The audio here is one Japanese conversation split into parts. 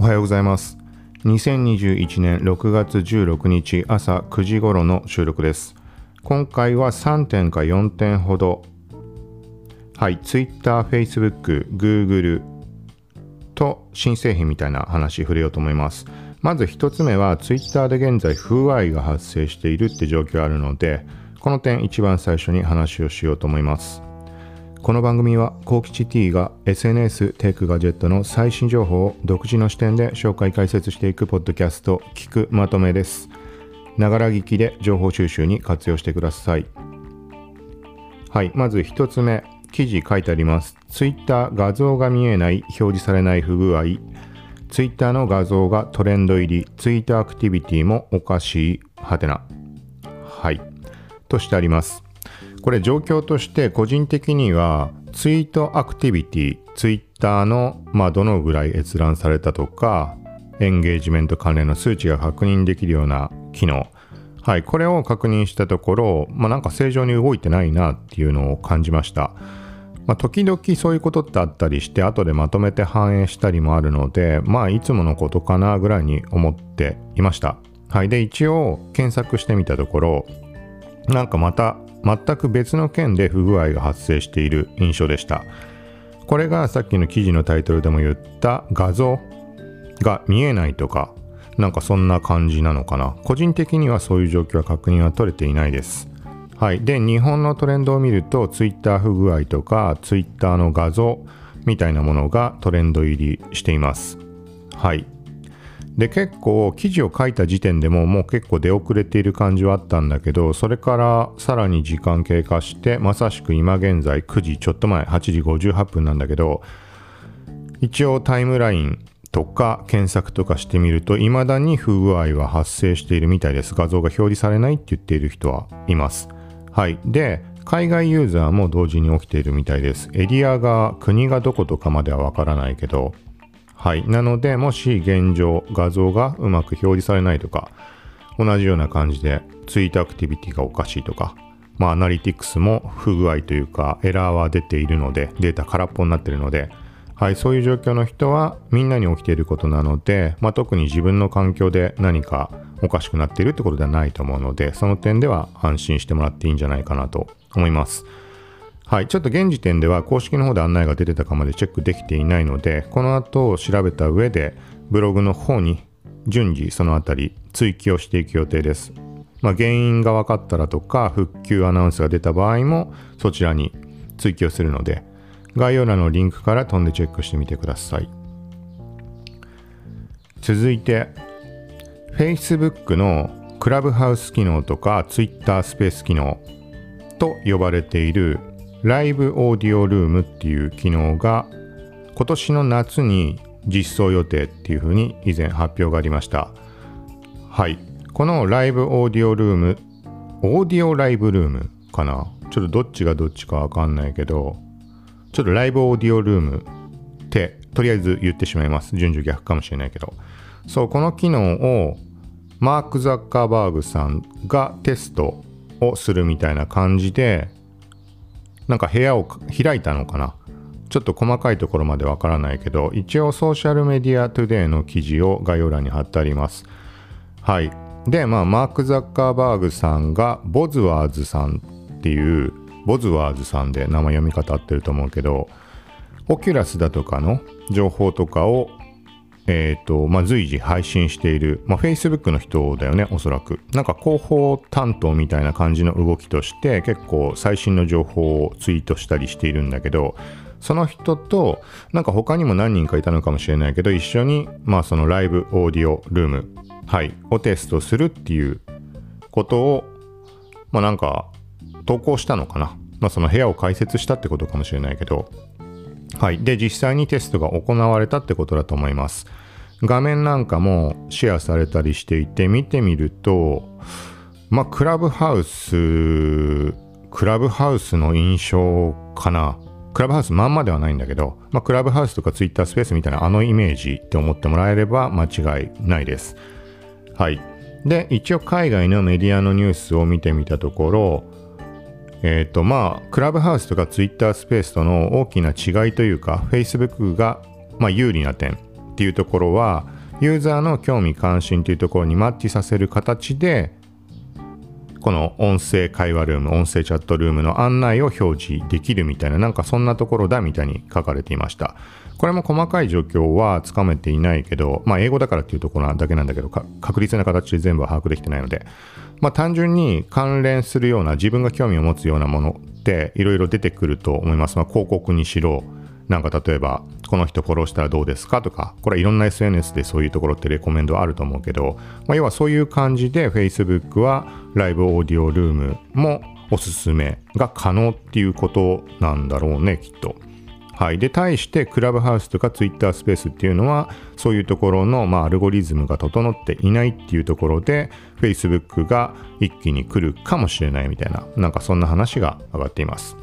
おはようございます。2021年6月16日朝9時頃の収録です。今回は3点か4点ほど。はい Twitter、Facebook、Google と新製品みたいな話触れようと思います。まず1つ目は Twitter で現在不具合が発生しているって状況あるのでこの点一番最初に話をしようと思います。この番組は幸吉 T が SNS テックガジェットの最新情報を独自の視点で紹介解説していくポッドキャスト聞くまとめです。ながら聞きで情報収集に活用してください。はいまず1つ目記事書いてあります。Twitter 画像が見えない表示されない不具合。Twitter の画像がトレンド入り。Twitter アクティビティもおかしいはてな。はい。としてあります。これ状況として個人的にはツイートアクティビティ、ツイッターの、まあ、どのぐらい閲覧されたとか、エンゲージメント関連の数値が確認できるような機能。はい、これを確認したところ、まあ、なんか正常に動いてないなっていうのを感じました。まあ、時々そういうことってあったりして、後でまとめて反映したりもあるので、まあ、いつものことかなぐらいに思っていました。はい、で、一応検索してみたところ、なんかまた全く別の件で不具合が発生している印象でした。これがさっきの記事のタイトルでも言った画像が見えないとかなんかそんな感じなのかな。個人的にはそういう状況は確認は取れていないです。はい。で日本のトレンドを見ると Twitter 不具合とか Twitter の画像みたいなものがトレンド入りしています。はい。で結構記事を書いた時点でももう結構出遅れている感じはあったんだけどそれからさらに時間経過してまさしく今現在9時ちょっと前8時58分なんだけど一応タイムラインとか検索とかしてみると未だに不具合は発生しているみたいです。画像が表示されないって言っている人はいます。はい。で海外ユーザーも同時に起きているみたいです。エリアが国がどことかまではわからないけどはい。なので、もし現状画像がうまく表示されないとか、同じような感じでツイートアクティビティがおかしいとか、まあ、アナリティクスも不具合というか、エラーは出ているので、データ空っぽになっているので、はい、そういう状況の人はみんなに起きていることなので、まあ、特に自分の環境で何かおかしくなっているってことではないと思うので、その点では安心してもらっていいんじゃないかなと思います。はい、ちょっと現時点では公式の方で案内が出てたかまでチェックできていないので、この後調べた上でブログの方に順次そのあたり追記をしていく予定です。まあ、原因が分かったらとか、復旧アナウンスが出た場合もそちらに追記をするので、概要欄のリンクから飛んでチェックしてみてください。続いて、Facebook のクラブハウス機能とか Twitter スペース機能と呼ばれているライブオーディオルームっていう機能が今年の夏に実装予定っていうふうに以前発表がありました。はい。このライブオーディオルームオーディオライブルームかな？ちょっとどっちがどっちかわかんないけどちょっとライブオーディオルームってとりあえず言ってしまいます。順序逆かもしれないけど。そうこの機能をマーク・ザッカーバーグさんがテストをするみたいな感じでなんか部屋を開いたのかな？ちょっと細かいところまでわからないけど、一応ソーシャルメディアトゥデイの記事を概要欄に貼ってあります。はい。で、まあ、マーク・ザッカーバーグさんが、ボズワーズさんっていう、ボズワーズさんで名前読み方合ってると思うけど、オキュラスだとかの情報とかをえっ、ー、と、まあ、随時配信している、まあ、Facebook の人だよね、おそらく。なんか広報担当みたいな感じの動きとして、結構最新の情報をツイートしたりしているんだけど、その人と、なんか他にも何人かいたのかもしれないけど、一緒に、まあそのライブオーディオルーム、はい、をテストするっていうことを、まあなんか、投稿したのかな。まあその部屋を開設したってことかもしれないけど、はい。で、実際にテストが行われたってことだと思います。画面なんかもシェアされたりしていて、見てみると、まあ、クラブハウス、クラブハウスの印象かな。クラブハウスまんまではないんだけど、まあ、クラブハウスとかツイッタースペースみたいなあのイメージって思ってもらえれば間違いないです。はい。で、一応海外のメディアのニュースを見てみたところ、えっ、ー、とまあクラブハウスとかツイッタースペースとの大きな違いというか Facebook がまあ有利な点っていうところはユーザーの興味関心というところにマッチさせる形でこの音声会話ルーム音声チャットルームの案内を表示できるみたいななんかそんなところだみたいに書かれていました。これも細かい状況はつかめていないけどまあ英語だからっていうところだけなんだけど確実な形で全部把握できてないのでまあ単純に関連するような自分が興味を持つようなものっていろいろ出てくると思います、まあ、広告にしろなんか例えば、この人フォローしたらどうですか？とか、これいろんな SNS でそういうところってレコメンドあると思うけど、まあ、要はそういう感じで Facebook はライブオーディオルームもおすすめが可能っていうことなんだろうね、きっと。はい。で、対してクラブハウスとか Twitter スペースっていうのは、そういうところの、まあ、アルゴリズムが整っていないっていうところで、Facebook が一気に来るかもしれないみたいな、なんかそんな話が上がっています。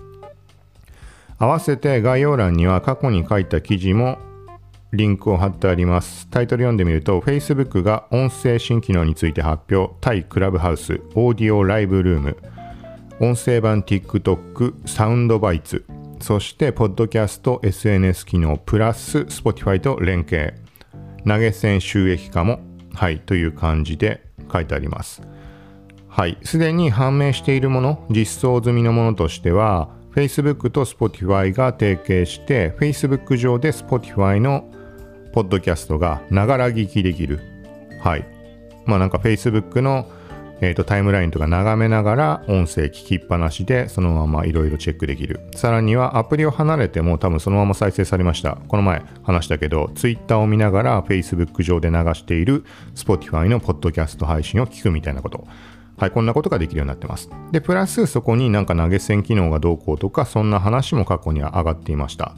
合わせて概要欄には過去に書いた記事もリンクを貼ってあります。タイトル読んでみると、Facebook が音声新機能について発表、対クラブハウス、オーディオライブルーム、音声版 TikTok、サウンドバイツ、そして、ポッドキャスト、SNS 機能、プラス、Spotify と連携、投げ銭収益化も、はい、という感じで書いてあります。はい、すでに判明しているもの、実装済みのものとしては、Facebook と Spotify が提携して Facebook 上で Spotify のポッドキャストがながら聞きできる。はい。まあなんか Facebook の、えーと、タイムラインとか眺めながら音声聞きっぱなしでそのままいろいろチェックできる。さらにはアプリを離れても多分そのまま再生されました。この前話したけど Twitter を見ながら Facebook 上で流している Spotify のポッドキャスト配信を聞くみたいなこと。はい、こんなことができるようになってます。で、プラスそこになんか投げ銭機能がどうこうとか、そんな話も過去には上がっていました。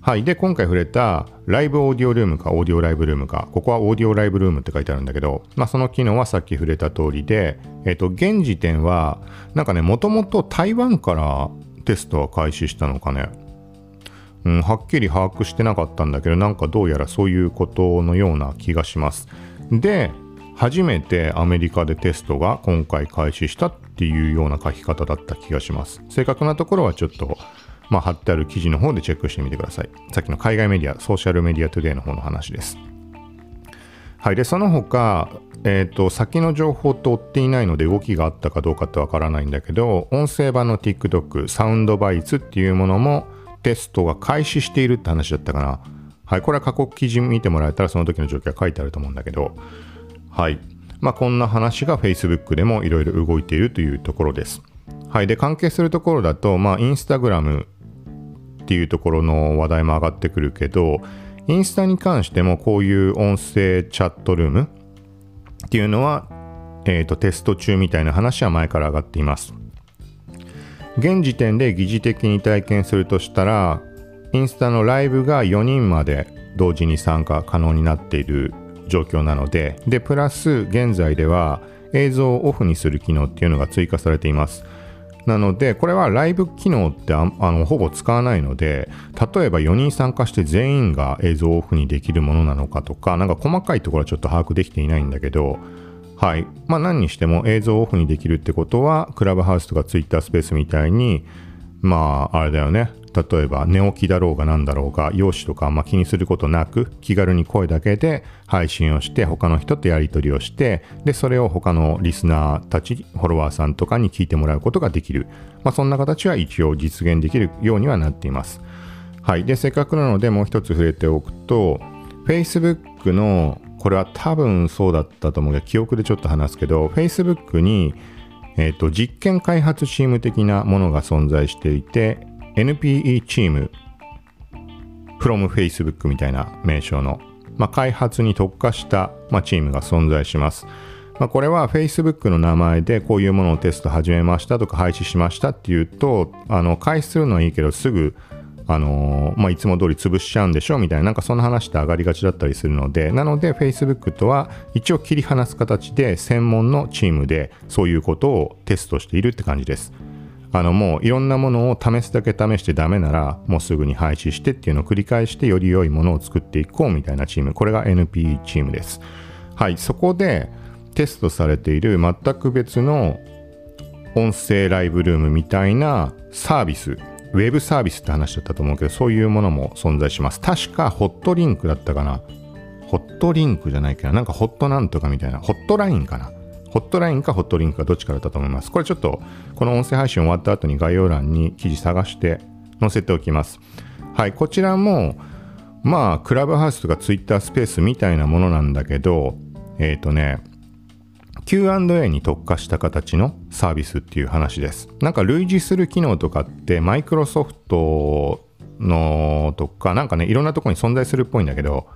はい。で、今回触れたライブオーディオルームかオーディオライブルームか、ここはオーディオライブルームって書いてあるんだけど、まあその機能はさっき触れた通りで、えっ、と、現時点は、なんかね、もともと台湾からテストは開始したのかね。うん、はっきり把握してなかったんだけど、なんかどうやらそういうことのような気がします。で、初めてアメリカでテストが今回開始したっていうような書き方だった気がします。正確なところはちょっと、まあ、貼ってある記事の方でチェックしてみてください。さっきの海外メディア、ソーシャルメディアトゥデイの方の話です。はい。で、その他、えっ、ー、と、先の情報と追っていないので動きがあったかどうかってわからないんだけど、音声版の TikTok、サウンドバイツっていうものもテストが開始しているって話だったかな。はい。これは過去記事見てもらえたらその時の状況が書いてあると思うんだけど、はい。まあ、こんな話が Facebook でもいろいろ動いているというところです。はい。で、関係するところだと、まあ、インスタグラムっていうところの話題も上がってくるけど、インスタに関してもこういう音声チャットルームっていうのは、えっ、ー、と、テスト中みたいな話は前から上がっています。現時点で疑似的に体験するとしたら、インスタのライブが4人まで同時に参加可能になっている状況なので、で、プラス現在では映像をオフにする機能っていうのが追加されています。なので、これはライブ機能ってあのほぼ使わないので、例えば4人参加して全員が映像をオフにできるものなのかとか、なんか細かいところはちょっと把握できていないんだけど、はい。まあ何にしても映像をオフにできるってことは、クラブハウスとかツイッタースペースみたいに、まあ、あれだよね。例えば寝起きだろうが何だろうが容姿とかあんま気にすることなく気軽に声だけで配信をして他の人とやり取りをしてでそれを他のリスナーたちフォロワーさんとかに聞いてもらうことができる、まあ、そんな形は一応実現できるようにはなっています。はい。でせっかくなのでもう一つ触れておくと Facebook のこれは多分そうだったと思うけど記憶でちょっと話すけど Facebook にえっ、と実験開発チーム的なものが存在していて NPE チーム from Facebook みたいな名称の、まあ、開発に特化した、まあ、チームが存在します。まあ、これは Facebook の名前でこういうものをテスト始めましたとか廃止しましたっていうとあの開始するのはいいけどすぐあのー、まあ、いつも通り潰しちゃうんでしょ？みたいななんかその話って上がりがちだったりするのでなので Facebook とは一応切り離す形で専門のチームでそういうことをテストしているって感じです。あのもういろんなものを試すだけ試してダメならもうすぐに廃止してっていうのを繰り返してより良いものを作っていこうみたいなチーム。これが NPE チームです。はいそこでテストされている全く別の音声ライブルームみたいなサービスウェブサービスって話だったと思うけどそういうものも存在します。確かホットリンクだったかな。ホットリンクじゃないけど、なんかホットなんとかみたいな、ホットラインかな。ホットラインかホットリンクかどっちからだと思います。これちょっと、この音声配信終わった後に概要欄に記事探して載せておきます。はい、こちらも、まあ、クラブハウスとかツイッタースペースみたいなものなんだけど、えっ、ー、とね、Q&A に特化した形のサービスっていう話です。なんか類似する機能とかってマイクロソフトのとかなんかねいろんなところに存在するっぽいんだけど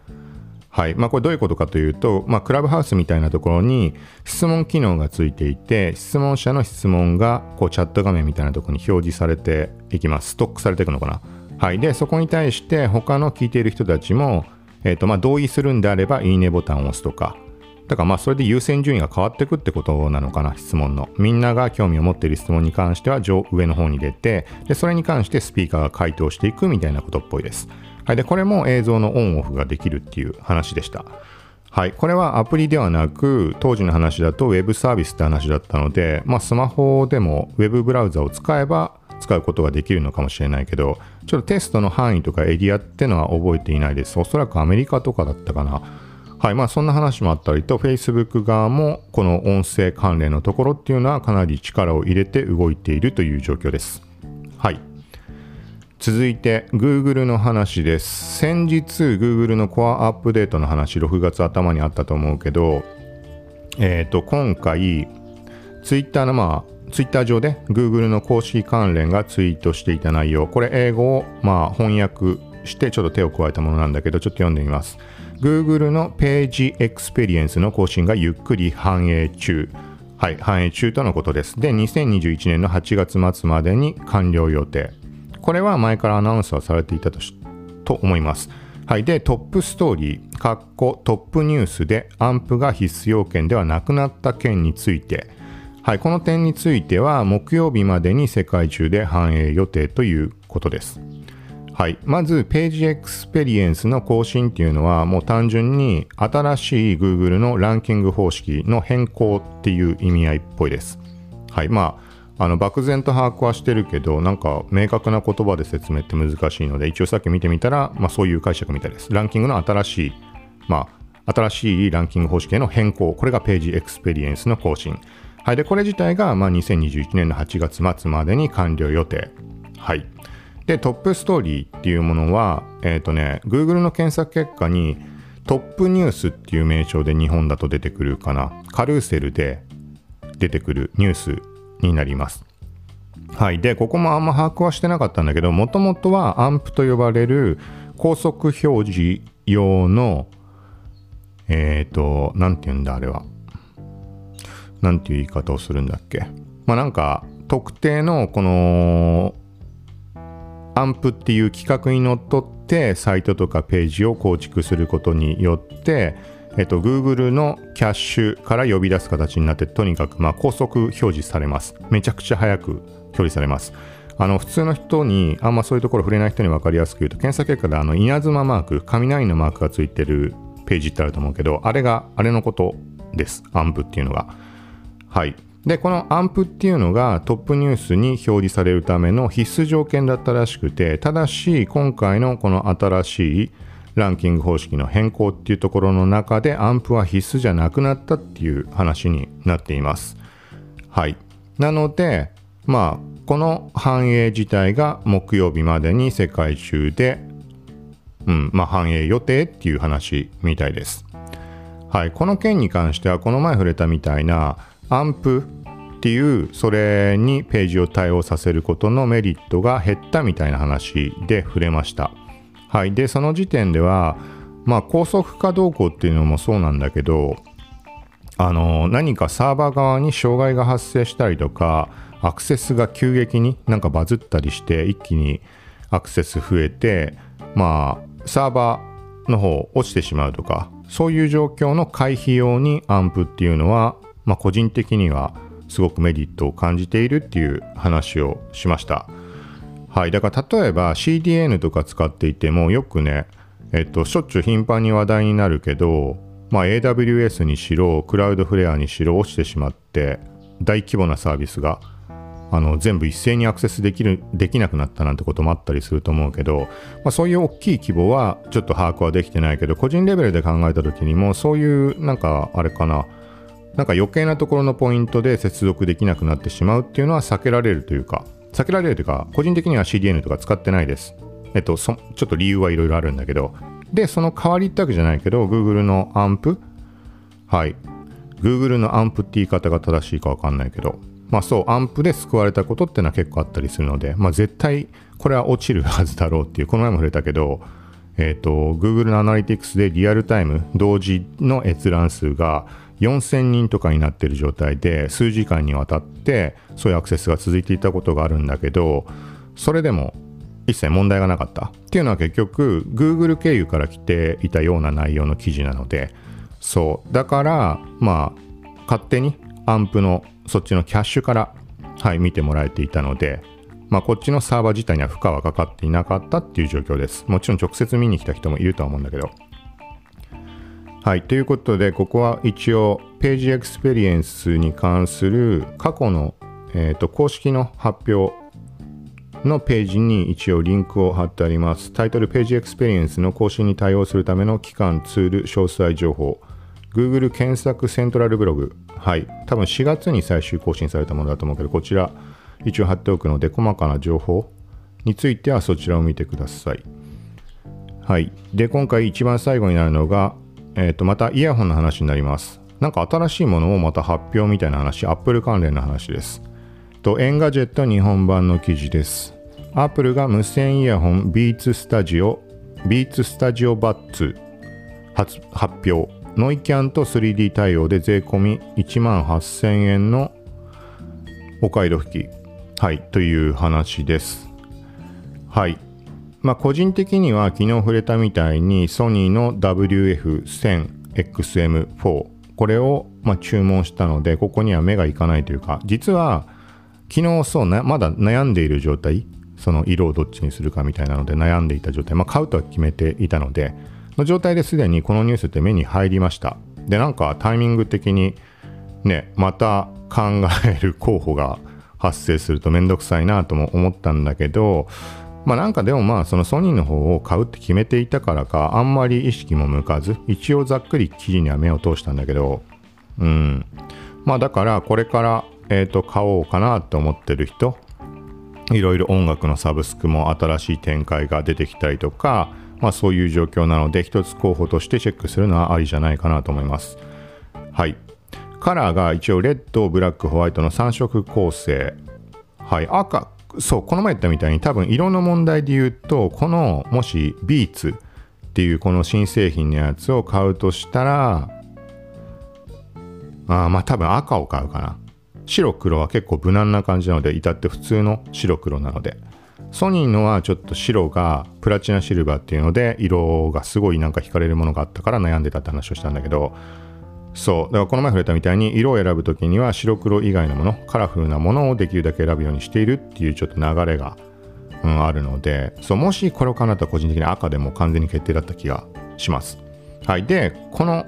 はい。まあこれどういうことかというと、まあ、クラブハウスみたいなところに質問機能がついていて質問者の質問がこうチャット画面みたいなところに表示されていきます。ストックされていくのかな。はい。でそこに対して他の聞いている人たちもえーとまあ、同意するんであればいいねボタンを押すとか。だからまあそれで優先順位が変わっていくってことなのかな質問の。みんなが興味を持っている質問に関しては上上の方に出てでそれに関してスピーカーが回答していくみたいなことっぽいです、はい、でこれも映像のオンオフができるっていう話でした。はい、これはアプリではなく当時の話だとウェブサービスって話だったので、まあ、スマホでもウェブブラウザを使えば使うことができるのかもしれないけどちょっとテストの範囲とかエリアってのは覚えていないです。おそらくアメリカとかだったかな。はい。まあ、そんな話もあったりと、Facebook 側もこの音声関連のところっていうのはかなり力を入れて動いているという状況です。はい。続いて Google の話です。先日 Google のコアアップデートの話、6月頭にあったと思うけど、えっ、ー、と、今回、Twitter のまあ、Twitter 上で Google の公式関連がツイートしていた内容、これ英語をまあ翻訳してちょっと手を加えたものなんだけど、ちょっと読んでみます。Google の page experience の更新がゆっくり反映中。はい、反映中とのことです。で、2021年の8月末までに完了予定。これは前からアナウンスはされていたとと思います。はい、で、トップストーリー、カッコトップニュースで AMP が必須要件ではなくなった件について、はい、この点については木曜日までに世界中で反映予定ということです。はい、まず page experience の更新っていうのはもう単純に新しい Google のランキング方式の変更っていう意味合いっぽいです。はい、まああの漠然と把握はしてるけどなんか明確な言葉で説明って難しいので一応さっき見てみたら、まあ、そういう解釈みたいです。ランキングの新しい、まあ、新しいランキング方式への変更これが page experience の更新。はい、でこれ自体が、まあ、2021年の8月末までに完了予定。はい。で、トップストーリーっていうものは、えっ、ー、とね、Google の検索結果にトップニュースっていう名称で日本だと出てくるかな。カルーセルで出てくるニュースになります。はい。で、ここもあんま把握はしてなかったんだけど、もともとは AMP と呼ばれる高速表示用の、えっ、ー、と、なんて言うんだ、あれは。なんていう言い方をするんだっけ。まあなんか、特定のこのアンプっていう企画にのっとってサイトとかページを構築することによって、えっと、Google のキャッシュから呼び出す形になってとにかくまあ高速表示されます。めちゃくちゃ早く表示されます。あの普通の人にあんまそういうところ触れない人に分かりやすく言うと検索結果であの稲妻マーク雷のマークがついてるページってあると思うけどあれがあれのことです。アンプっていうのが。はい。で、このアンプっていうのがトップニュースに表示されるための必須条件だったらしくて、ただし今回のこの新しいランキング方式の変更っていうところの中でアンプは必須じゃなくなったっていう話になっています。はい。なので、まあ、この反映自体が木曜日までに世界中で、うん、まあ、反映予定っていう話みたいです。はい。この件に関しては、この前触れたみたいな、アンプっていうそれにページを対応させることのメリットが減ったみたいな話で触れました。はい、でその時点ではまあ高速化動向っていうのもそうなんだけどあの何かサーバー側に障害が発生したりとかアクセスが急激になんかバズったりして一気にアクセス増えてまあサーバーの方落ちてしまうとかそういう状況の回避用にアンプっていうのはまあ、個人的にはすごくメリットを感じているっていう話をしました。はい、だから例えば CDN とか使っていてもよくね、えっと、しょっちゅう頻繁に話題になるけど、まあ、AWS にしろクラウドフレアにしろ落ちてしまって大規模なサービスがあの全部一斉にアクセスできるできなくなったなんてこともあったりすると思うけど、まあ、そういう大きい規模はちょっと把握はできてないけど個人レベルで考えた時にもそういうなんかあれかななんか余計なところのポイントで接続できなくなってしまうっていうのは避けられるというか避けられるというか個人的には CDN とか使ってないです。えっとちょっと理由はいろいろあるんだけど。でその代わりってわけじゃないけど Google のアンプはい。Google のアンプって言い方が正しいかわかんないけど。まあそう、アンプで救われたことってのは結構あったりするので、まあ絶対これは落ちるはずだろうっていう、この前も触れたけど、えっ、ー、と、Google のアナリティクスでリアルタイム同時の閲覧数が4000人とかになってる状態で数時間にわたってそういうアクセスが続いていたことがあるんだけど、それでも一切問題がなかった。っていうのは結局 Google 経由から来ていたような内容の記事なので。そう。だからまあ勝手に AMP のそっちのキャッシュから、はい、見てもらえていたので、まあ、こっちのサーバー自体には負荷はかかっていなかったっていう状況です。もちろん直接見に来た人もいるとは思うんだけど。はい、ということで、ここは一応、 page experience に関する過去の、えーと、公式の発表のページに一応リンクを貼ってあります。タイトル page experience の更新に対応するための期間、ツール、詳細情報。Google 検索セントラルブログ。はい。多分4月に最終更新されたものだと思うけど、こちら一応貼っておくので、細かな情報についてはそちらを見てください。はい。で、今回一番最後になるのが、えっ、ー、と、またイヤホンの話になります。なんか新しいものをまた発表みたいな話、Apple 関連の話です。と、 Engadget 日本版の記事です。Apple が無線イヤホン Beats Studio、Beats Studio Buds 発表。ノイキャンと 3D 対応で税込み1万8000円のお買い得機、はい、という話です。はい。まあ、個人的には昨日触れたみたいにソニーの WF1000XM4 これをま注文したのでここには目がいかないというか実は昨日そうなまだ悩んでいる状態その色をどっちにするかみたいなので悩んでいた状態、まあ、買うとは決めていたのでの状態ですでにこのニュースって目に入りました。で、なんかタイミング的にね、また考える候補が発生するとめんどくさいなとも思ったんだけど、まあなんかでもまあそのソニーの方を買うって決めていたからかあんまり意識も向かず一応ざっくり記事には目を通したんだけどうんまあだからこれからえっ、と買おうかなと思ってる人いろいろ音楽のサブスクも新しい展開が出てきたりとかまあ、そういう状況なので一つ候補としてチェックするのはありじゃないかなと思います。はい。カラーが一応レッド、ブラック、ホワイトの3色構成。はい。赤、そう、この前言ったみたいに多分色の問題で言うと、このもしビーツっていうこの新製品のやつを買うとしたら、あまあ多分赤を買うかな。白黒は結構無難な感じなので、至って普通の白黒なので。ソニーのはちょっと白がプラチナシルバーっていうので色がすごいなんか惹かれるものがあったから悩んでたって話をしたんだけどそうだからこの前触れたみたいに色を選ぶ時には白黒以外のものカラフルなものをできるだけ選ぶようにしているっていうちょっと流れが、うん、あるのでそうもしこれを叶ったら個人的に赤でも完全に決定だった気がしますはいでこの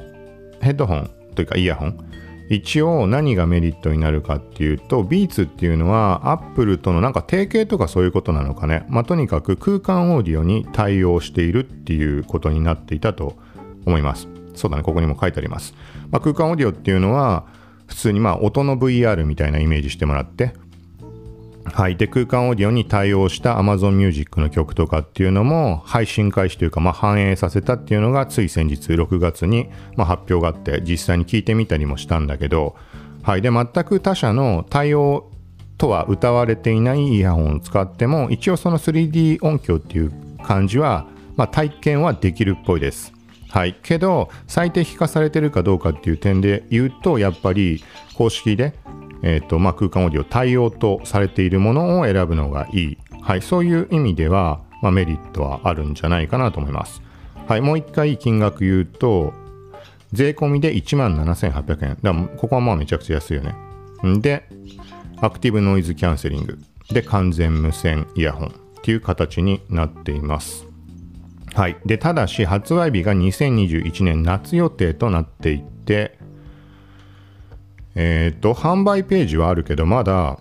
ヘッドホンというかイヤホン一応何がメリットになるかっていうと、ビーツっていうのは Apple とのなんか提携とかそういうことなのかね。まあ、とにかく空間オーディオに対応しているっていうことになっていたと思います。そうだね、ここにも書いてあります。まあ、空間オーディオっていうのは、普通にまあ音の VR みたいなイメージしてもらって、はい。で、空間オーディオに対応した Amazon Music の曲とかっていうのも配信開始というか、まあ、反映させたっていうのがつい先日6月に、まあ、発表があって実際に聞いてみたりもしたんだけど、はい。で、全く他社の対応とは歌われていないイヤホンを使っても一応その 3D 音響っていう感じは、まあ、体験はできるっぽいです。はい。けど、最適化されてるかどうかっていう点で言うと、やっぱり公式でえーとまあ、空間オーディオ対応とされているものを選ぶのがいい、はい、そういう意味では、まあ、メリットはあるんじゃないかなと思います。はい、もう一回金額言うと、税込みで1万7800円。だここはまあめちゃくちゃ安いよね。で、アクティブノイズキャンセリング。で、完全無線イヤホンっていう形になっています。はい。で、ただし発売日が2021年夏予定となっていて、えっ、ー、と、販売ページはあるけど、まだ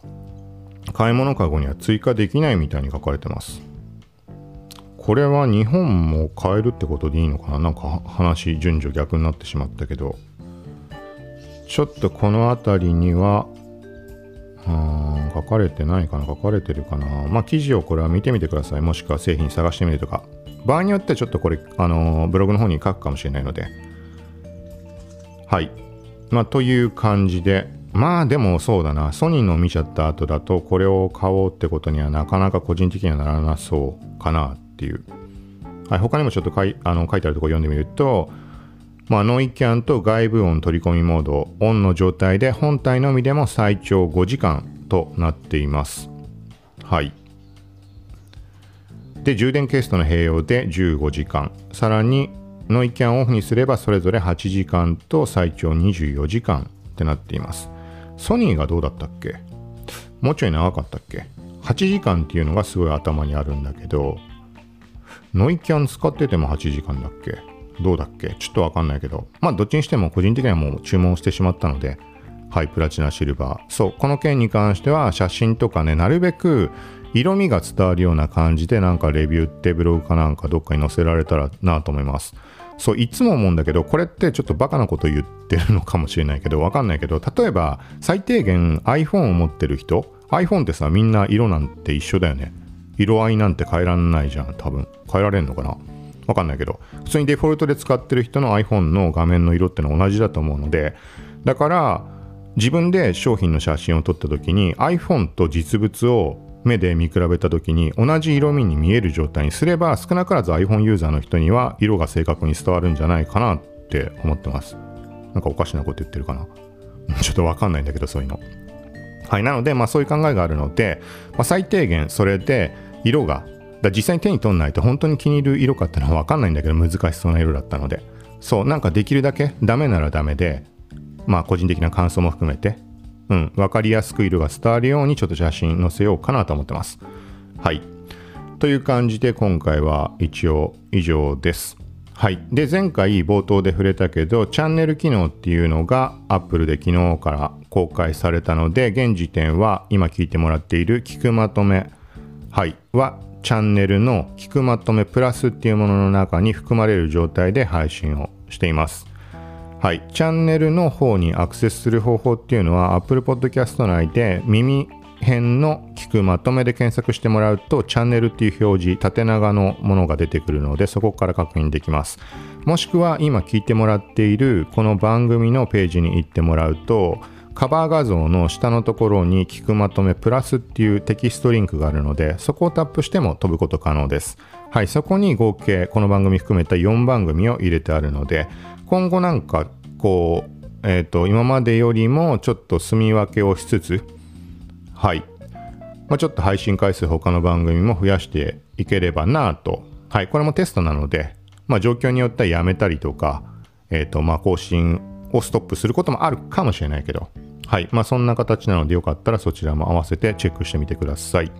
買い物かごには追加できないみたいに書かれてます。これは日本も買えるってことでいいのかな？なんか話順序逆になってしまったけど。ちょっとこの辺りにはあ書かれてないかな？書かれてるかな？まあ記事をこれは見てみてください。もしくは製品探してみるとか。場合によってはちょっとこれあのブログの方に書くかもしれないので。はい。まあという感じで。まあでもそうだな。ソニーの見ちゃった後だとこれを買おうってことにはなかなか個人的にはならなそうかなっていう、はい、他にもちょっと書いあの書いてあるところ読んでみると。まあ、ノイキャンと外部音取り込みモードオンの状態で本体のみでも最長5時間となっています。はい。で充電ケースとの併用で15時間。さらにノイキャンオフにすればそれぞれ8時間と最長24時間ってなっています。ソニーがどうだったっけ？もうちょい長かったっけ？8時間っていうのがすごい頭にあるんだけどノイキャン使ってても8時間だっけ？どうだっけ？ちょっとわかんないけどまあどっちにしても個人的にはもう注文してしまったのではいプラチナシルバー。そうこの件に関しては写真とかねなるべく色味が伝わるような感じでなんかレビューってブログかなんかどっかに載せられたらなと思います。そういつも思うんだけどこれってちょっとバカなこと言ってるのかもしれないけどわかんないけど例えば最低限 iPhone を持ってる人 iPhone ってさみんな色なんて一緒だよね。色合いなんて変えらんないじゃん多分。変えられんのかな？わかんないけど。普通にデフォルトで使ってる人の iPhone の画面の色ってのは同じだと思うのでだから自分で商品の写真を撮った時に iPhone と実物を目で見比べた時に同じ色味に見える状態にすれば少なからず iPhone ユーザーの人には色が正確に伝わるんじゃないかなって思ってます。なんかおかしなこと言ってるかな。ちょっとわかんないんだけどそういうの。はいなのでまあそういう考えがあるので、まあ、最低限それで色がだ実際に手に取んないと本当に気に入る色かってのは分かんないんだけど難しそうな色だったので。そうなんかできるだけダメならダメでまあ個人的な感想も含めてうん分かりやすく色が伝わるようにちょっと写真載せようかなと思ってます。はい。という感じで今回は一応以上です。はい。で、前回冒頭で触れたけど、チャンネル機能っていうのが Apple で昨日から公開されたので、現時点は今聞いてもらっている聞くまとめ、はい、はチャンネルの聞くまとめプラスっていうものの中に含まれる状態で配信をしています。はい、チャンネルの方にアクセスする方法っていうのは Apple Podcast 内で耳辺の聞くまとめで検索してもらうとチャンネルっていう表示縦長のものが出てくるのでそこから確認できます。もしくは今聞いてもらっているこの番組のページに行ってもらうとカバー画像の下のところに聞くまとめプラスっていうテキストリンクがあるのでそこをタップしても飛ぶこと可能です。はいそこに合計この番組含めた4番組を入れてあるので今後なんかこうえっ、ー、と今までよりもちょっと住み分けをしつつはい、まあ、ちょっと配信回数他の番組も増やしていければなと。はいこれもテストなのでまあ状況によってはやめたりとかえっ、ー、とまあ更新をストップすることもあるかもしれないけど。はい。まあそんな形なのでよかったらそちらも合わせてチェックしてみてください。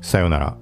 さようなら。